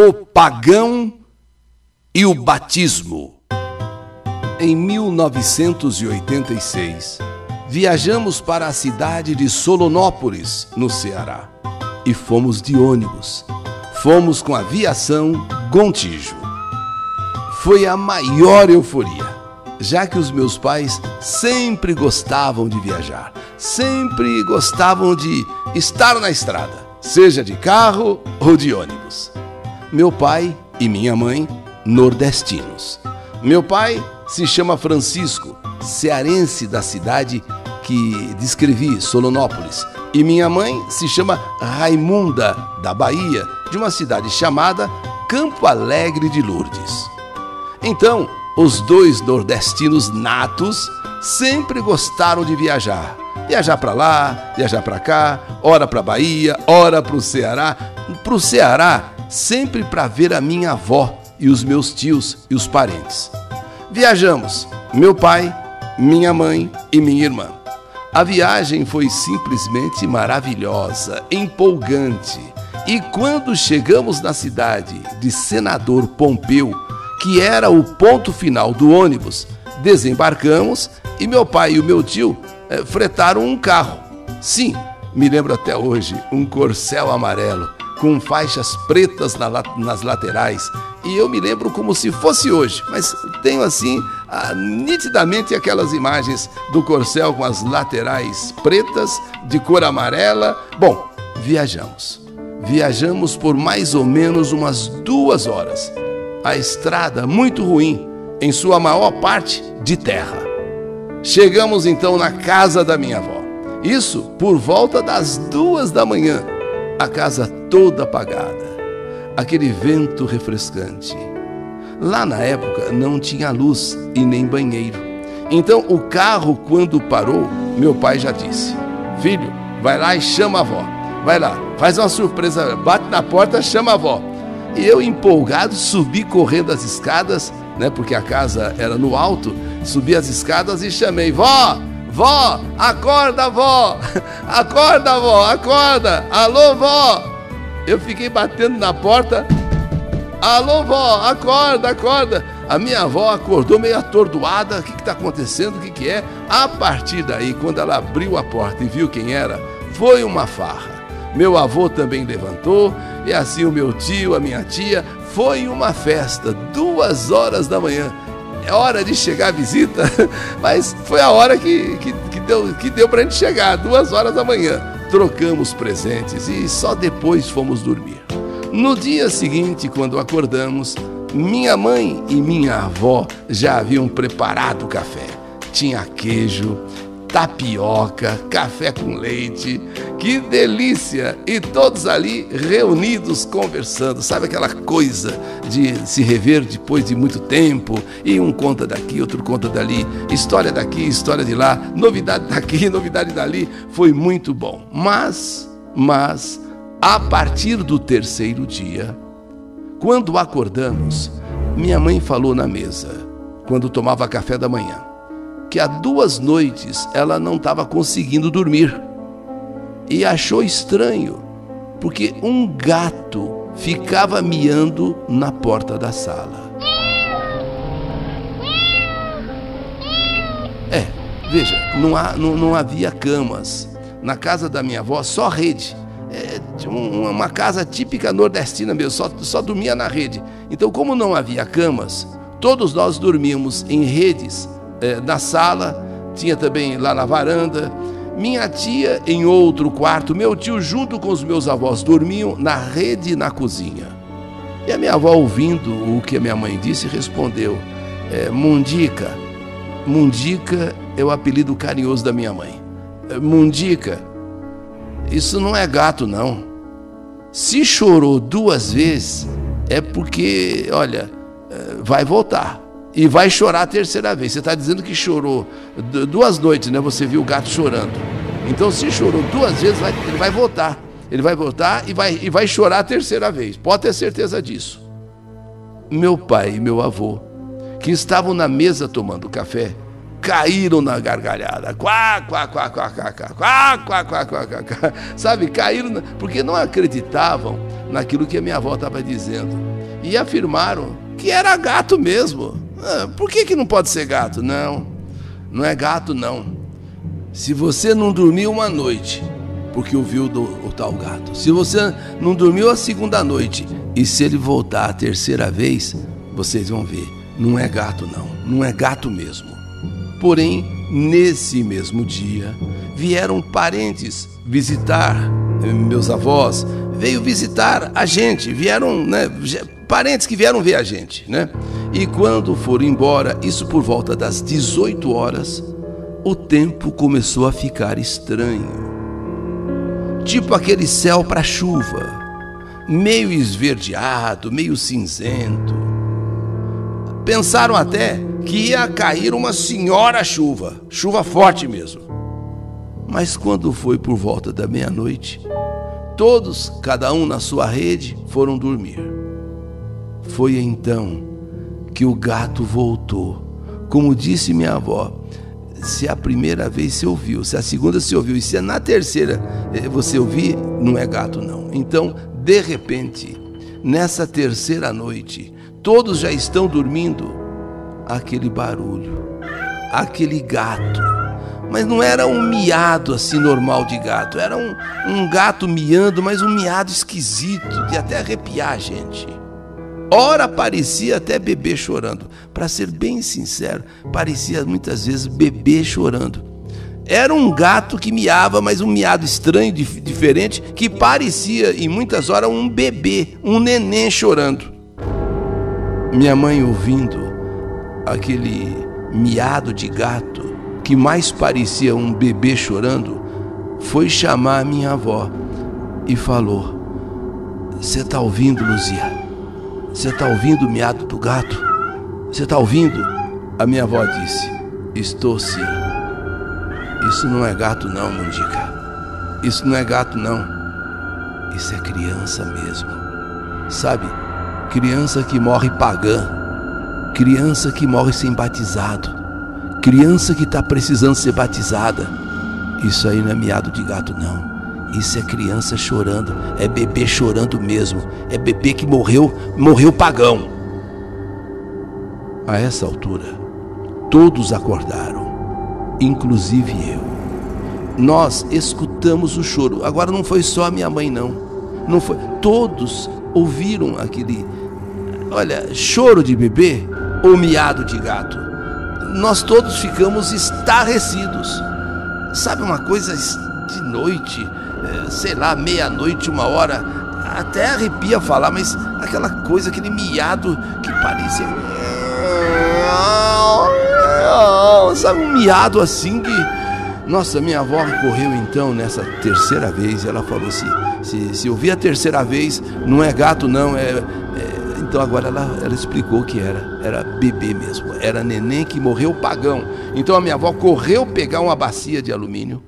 O pagão e o batismo. Em 1986, viajamos para a cidade de Solonópolis, no Ceará, e fomos de ônibus. Fomos com a aviação Gontijo. Foi a maior euforia, já que os meus pais sempre gostavam de viajar, sempre gostavam de estar na estrada, seja de carro ou de ônibus. Meu pai e minha mãe, nordestinos. Meu pai se chama Francisco, cearense da cidade que descrevi, Solonópolis. E minha mãe se chama Raimunda, da Bahia, de uma cidade chamada Campo Alegre de Lourdes. Então, os dois nordestinos natos sempre gostaram de viajar. Viajar para lá, viajar para cá, ora para Bahia, ora para o Ceará. Para o Ceará, sempre para ver a minha avó e os meus tios e os parentes. Viajamos, meu pai, minha mãe e minha irmã. A viagem foi simplesmente maravilhosa, empolgante. E quando chegamos na cidade de Senador Pompeu, que era o ponto final do ônibus, desembarcamos e meu pai e o meu tio eh, fretaram um carro. Sim, me lembro até hoje, um corcel amarelo com faixas pretas na, nas laterais. E eu me lembro como se fosse hoje, mas tenho assim ah, nitidamente aquelas imagens do corcel com as laterais pretas, de cor amarela. Bom, viajamos. Viajamos por mais ou menos umas duas horas. A estrada muito ruim, em sua maior parte de terra. Chegamos então na casa da minha avó. Isso por volta das duas da manhã a casa toda apagada, aquele vento refrescante. Lá na época não tinha luz e nem banheiro. Então o carro, quando parou, meu pai já disse: Filho, vai lá e chama a avó. Vai lá, faz uma surpresa, bate na porta, chama a avó. E eu, empolgado, subi correndo as escadas, né? Porque a casa era no alto, subi as escadas e chamei: Vó, Vó, acorda, vó! Acorda, vó, acorda! Alô, vó! Eu fiquei batendo na porta. Alô, vó, acorda, acorda! A minha avó acordou meio atordoada. O que está acontecendo? O que, que é? A partir daí, quando ela abriu a porta e viu quem era, foi uma farra. Meu avô também levantou, e assim o meu tio, a minha tia, foi uma festa, duas horas da manhã é hora de chegar a visita, mas foi a hora que, que, que deu, que deu para a gente chegar, duas horas da manhã. Trocamos presentes e só depois fomos dormir. No dia seguinte, quando acordamos, minha mãe e minha avó já haviam preparado o café. Tinha queijo, tapioca, café com leite. Que delícia! E todos ali reunidos conversando. Sabe aquela coisa de se rever depois de muito tempo? E um conta daqui, outro conta dali, história daqui, história de lá, novidade daqui, novidade dali. Foi muito bom. Mas, mas, a partir do terceiro dia, quando acordamos, minha mãe falou na mesa, quando tomava café da manhã que há duas noites ela não estava conseguindo dormir e achou estranho, porque um gato ficava miando na porta da sala. É, veja, não, há, não, não havia camas. Na casa da minha avó, só rede. É, uma casa típica nordestina mesmo, só, só dormia na rede. Então, como não havia camas, todos nós dormíamos em redes é, na sala, tinha também lá na varanda. Minha tia em outro quarto, meu tio junto com os meus avós dormiam na rede na cozinha. E a minha avó, ouvindo o que a minha mãe disse, respondeu: é, Mundica. Mundica é o apelido carinhoso da minha mãe. É, Mundica, isso não é gato, não. Se chorou duas vezes, é porque, olha, vai voltar e vai chorar a terceira vez. Você está dizendo que chorou duas noites, né? Você viu o gato chorando. Então, se chorou duas vezes, vai, ele vai voltar. Ele vai voltar e vai, e vai chorar a terceira vez. Pode ter certeza disso. Meu pai e meu avô, que estavam na mesa tomando café, caíram na gargalhada. Quá, quá, quá, quá, quá, quá, quá, quá, quá, quá, quá, quá. Sabe, caíram, na... porque não acreditavam naquilo que a minha avó estava dizendo. E afirmaram que era gato mesmo. Ah, por que, que não pode ser gato? Não, não é gato, não. Se você não dormiu uma noite, porque ouviu do, o tal gato. Se você não dormiu a segunda noite, e se ele voltar a terceira vez, vocês vão ver. Não é gato, não. Não é gato mesmo. Porém, nesse mesmo dia, vieram parentes visitar eh, meus avós, veio visitar a gente, vieram, né, parentes que vieram ver a gente, né? E quando foram embora, isso por volta das 18 horas, o tempo começou a ficar estranho. Tipo aquele céu para chuva, meio esverdeado, meio cinzento. Pensaram até que ia cair uma senhora chuva, chuva forte mesmo. Mas quando foi por volta da meia-noite, todos, cada um na sua rede, foram dormir. Foi então que o gato voltou. Como disse minha avó, se a primeira vez você ouviu, se a segunda você ouviu, e se na terceira eh, você ouvir, não é gato, não. Então, de repente, nessa terceira noite, todos já estão dormindo, aquele barulho, aquele gato mas não era um miado assim normal de gato. Era um, um gato miando, mas um miado esquisito, de até arrepiar a gente. Ora parecia até bebê chorando. Para ser bem sincero, parecia muitas vezes bebê chorando. Era um gato que miava, mas um miado estranho, diferente, que parecia, em muitas horas, um bebê, um neném chorando. Minha mãe ouvindo aquele miado de gato, que mais parecia um bebê chorando, foi chamar a minha avó e falou: Você está ouvindo, Luzia? Você está ouvindo o miado do gato? Você está ouvindo? A minha avó disse: Estou sim. Isso não é gato, não, Mundica. Isso não é gato, não. Isso é criança mesmo. Sabe? Criança que morre pagã. Criança que morre sem batizado Criança que está precisando ser batizada. Isso aí não é miado de gato, não. Isso é criança chorando, é bebê chorando mesmo, é bebê que morreu, morreu pagão. A essa altura, todos acordaram, inclusive eu. Nós escutamos o choro. Agora não foi só a minha mãe, não. Não foi. Todos ouviram aquele, olha, choro de bebê ou miado de gato nós todos ficamos estarrecidos. Sabe uma coisa de noite, é, sei lá, meia-noite, uma hora, até arrepia falar, mas aquela coisa, aquele miado que parecia. Sabe, um miado assim que. Nossa, minha avó correu então nessa terceira vez. Ela falou: se, se, se ouvir a terceira vez, não é gato, não, é, é então agora ela, ela explicou que era, era bebê mesmo, era neném que morreu pagão. Então a minha avó correu pegar uma bacia de alumínio,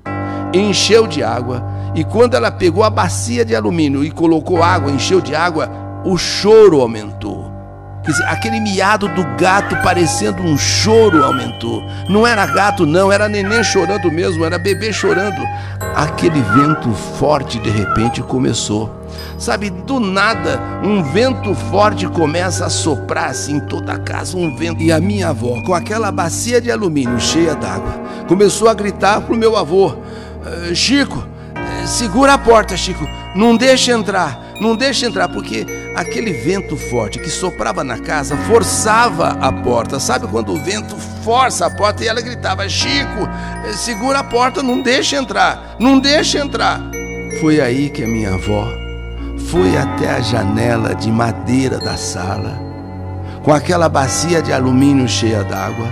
encheu de água, e quando ela pegou a bacia de alumínio e colocou água, encheu de água, o choro aumentou. Quer dizer, aquele miado do gato parecendo um choro aumentou. Não era gato, não, era neném chorando mesmo, era bebê chorando. Aquele vento forte de repente começou. Sabe, do nada, um vento forte começa a soprar assim em toda a casa, um vento. E a minha avó, com aquela bacia de alumínio cheia d'água, começou a gritar pro meu avô: eh, Chico, eh, segura a porta, Chico, não deixa entrar não deixa entrar, porque aquele vento forte que soprava na casa forçava a porta. Sabe quando o vento força a porta e ela gritava: Chico, segura a porta, não deixa entrar, não deixa entrar. Foi aí que a minha avó foi até a janela de madeira da sala, com aquela bacia de alumínio cheia d'água,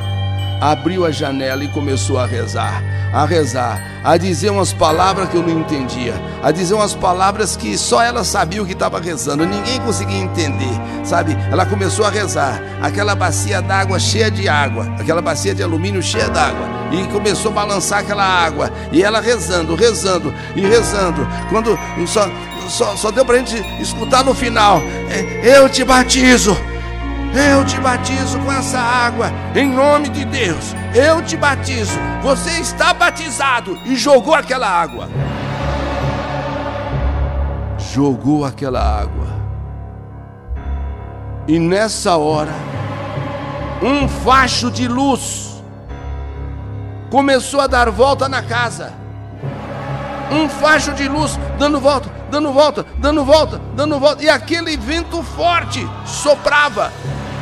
abriu a janela e começou a rezar a rezar, a dizer umas palavras que eu não entendia, a dizer umas palavras que só ela sabia o que estava rezando, ninguém conseguia entender, sabe? Ela começou a rezar, aquela bacia d'água cheia de água, aquela bacia de alumínio cheia d'água, e começou a balançar aquela água, e ela rezando, rezando e rezando, quando só, só, só deu para a gente escutar no final: é, Eu te batizo. Eu te batizo com essa água, em nome de Deus. Eu te batizo. Você está batizado e jogou aquela água. jogou aquela água. E nessa hora, um facho de luz começou a dar volta na casa. Um facho de luz dando volta, dando volta, dando volta, dando volta. E aquele vento forte soprava.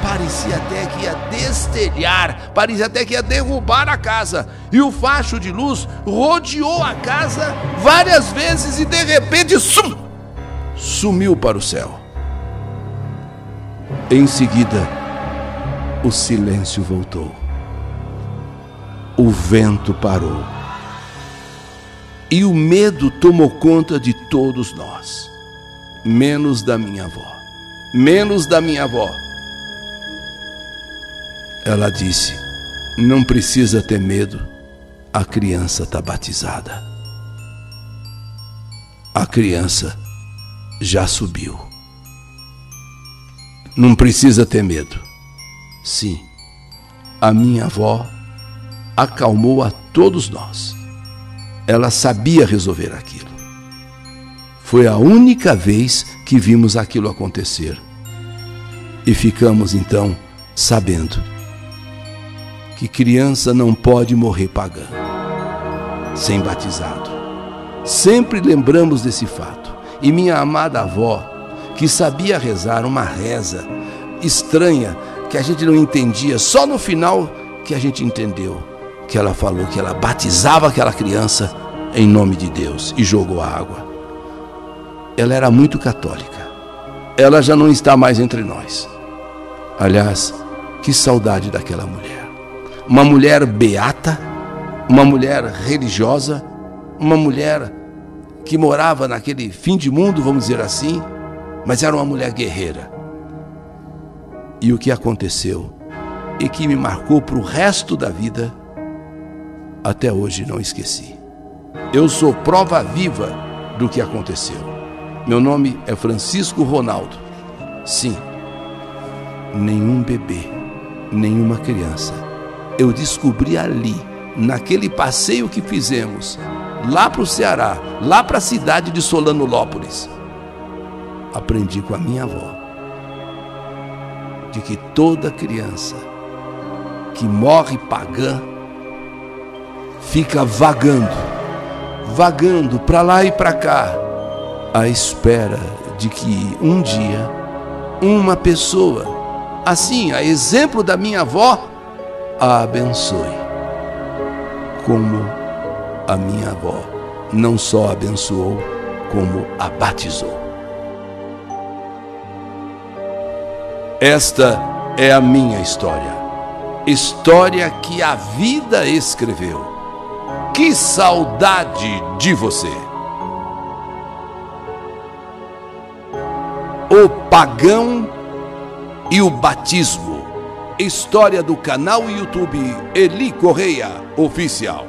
Parecia até que ia destelhar, parecia até que ia derrubar a casa. E o facho de luz rodeou a casa várias vezes e de repente sum, sumiu para o céu. Em seguida, o silêncio voltou. O vento parou e o medo tomou conta de todos nós, menos da minha avó. Menos da minha avó. Ela disse: Não precisa ter medo, a criança está batizada. A criança já subiu. Não precisa ter medo. Sim, a minha avó acalmou a todos nós ela sabia resolver aquilo. Foi a única vez que vimos aquilo acontecer. E ficamos então sabendo que criança não pode morrer pagã, sem batizado. Sempre lembramos desse fato. E minha amada avó, que sabia rezar uma reza estranha, que a gente não entendia, só no final que a gente entendeu que ela falou que ela batizava aquela criança em nome de Deus e jogou a água. Ela era muito católica. Ela já não está mais entre nós. Aliás, que saudade daquela mulher. Uma mulher beata, uma mulher religiosa, uma mulher que morava naquele fim de mundo, vamos dizer assim, mas era uma mulher guerreira. E o que aconteceu e que me marcou para o resto da vida até hoje não esqueci. Eu sou prova viva do que aconteceu. Meu nome é Francisco Ronaldo. Sim, nenhum bebê, nenhuma criança. Eu descobri ali, naquele passeio que fizemos, lá para o Ceará, lá para a cidade de Solanolópolis. Aprendi com a minha avó de que toda criança que morre pagã fica vagando, vagando para lá e para cá, à espera de que um dia uma pessoa, assim, a exemplo da minha avó, a abençoe. Como a minha avó não só abençoou, como a batizou. Esta é a minha história, história que a vida escreveu que saudade de você! O pagão e o batismo. História do canal YouTube Eli Correia Oficial.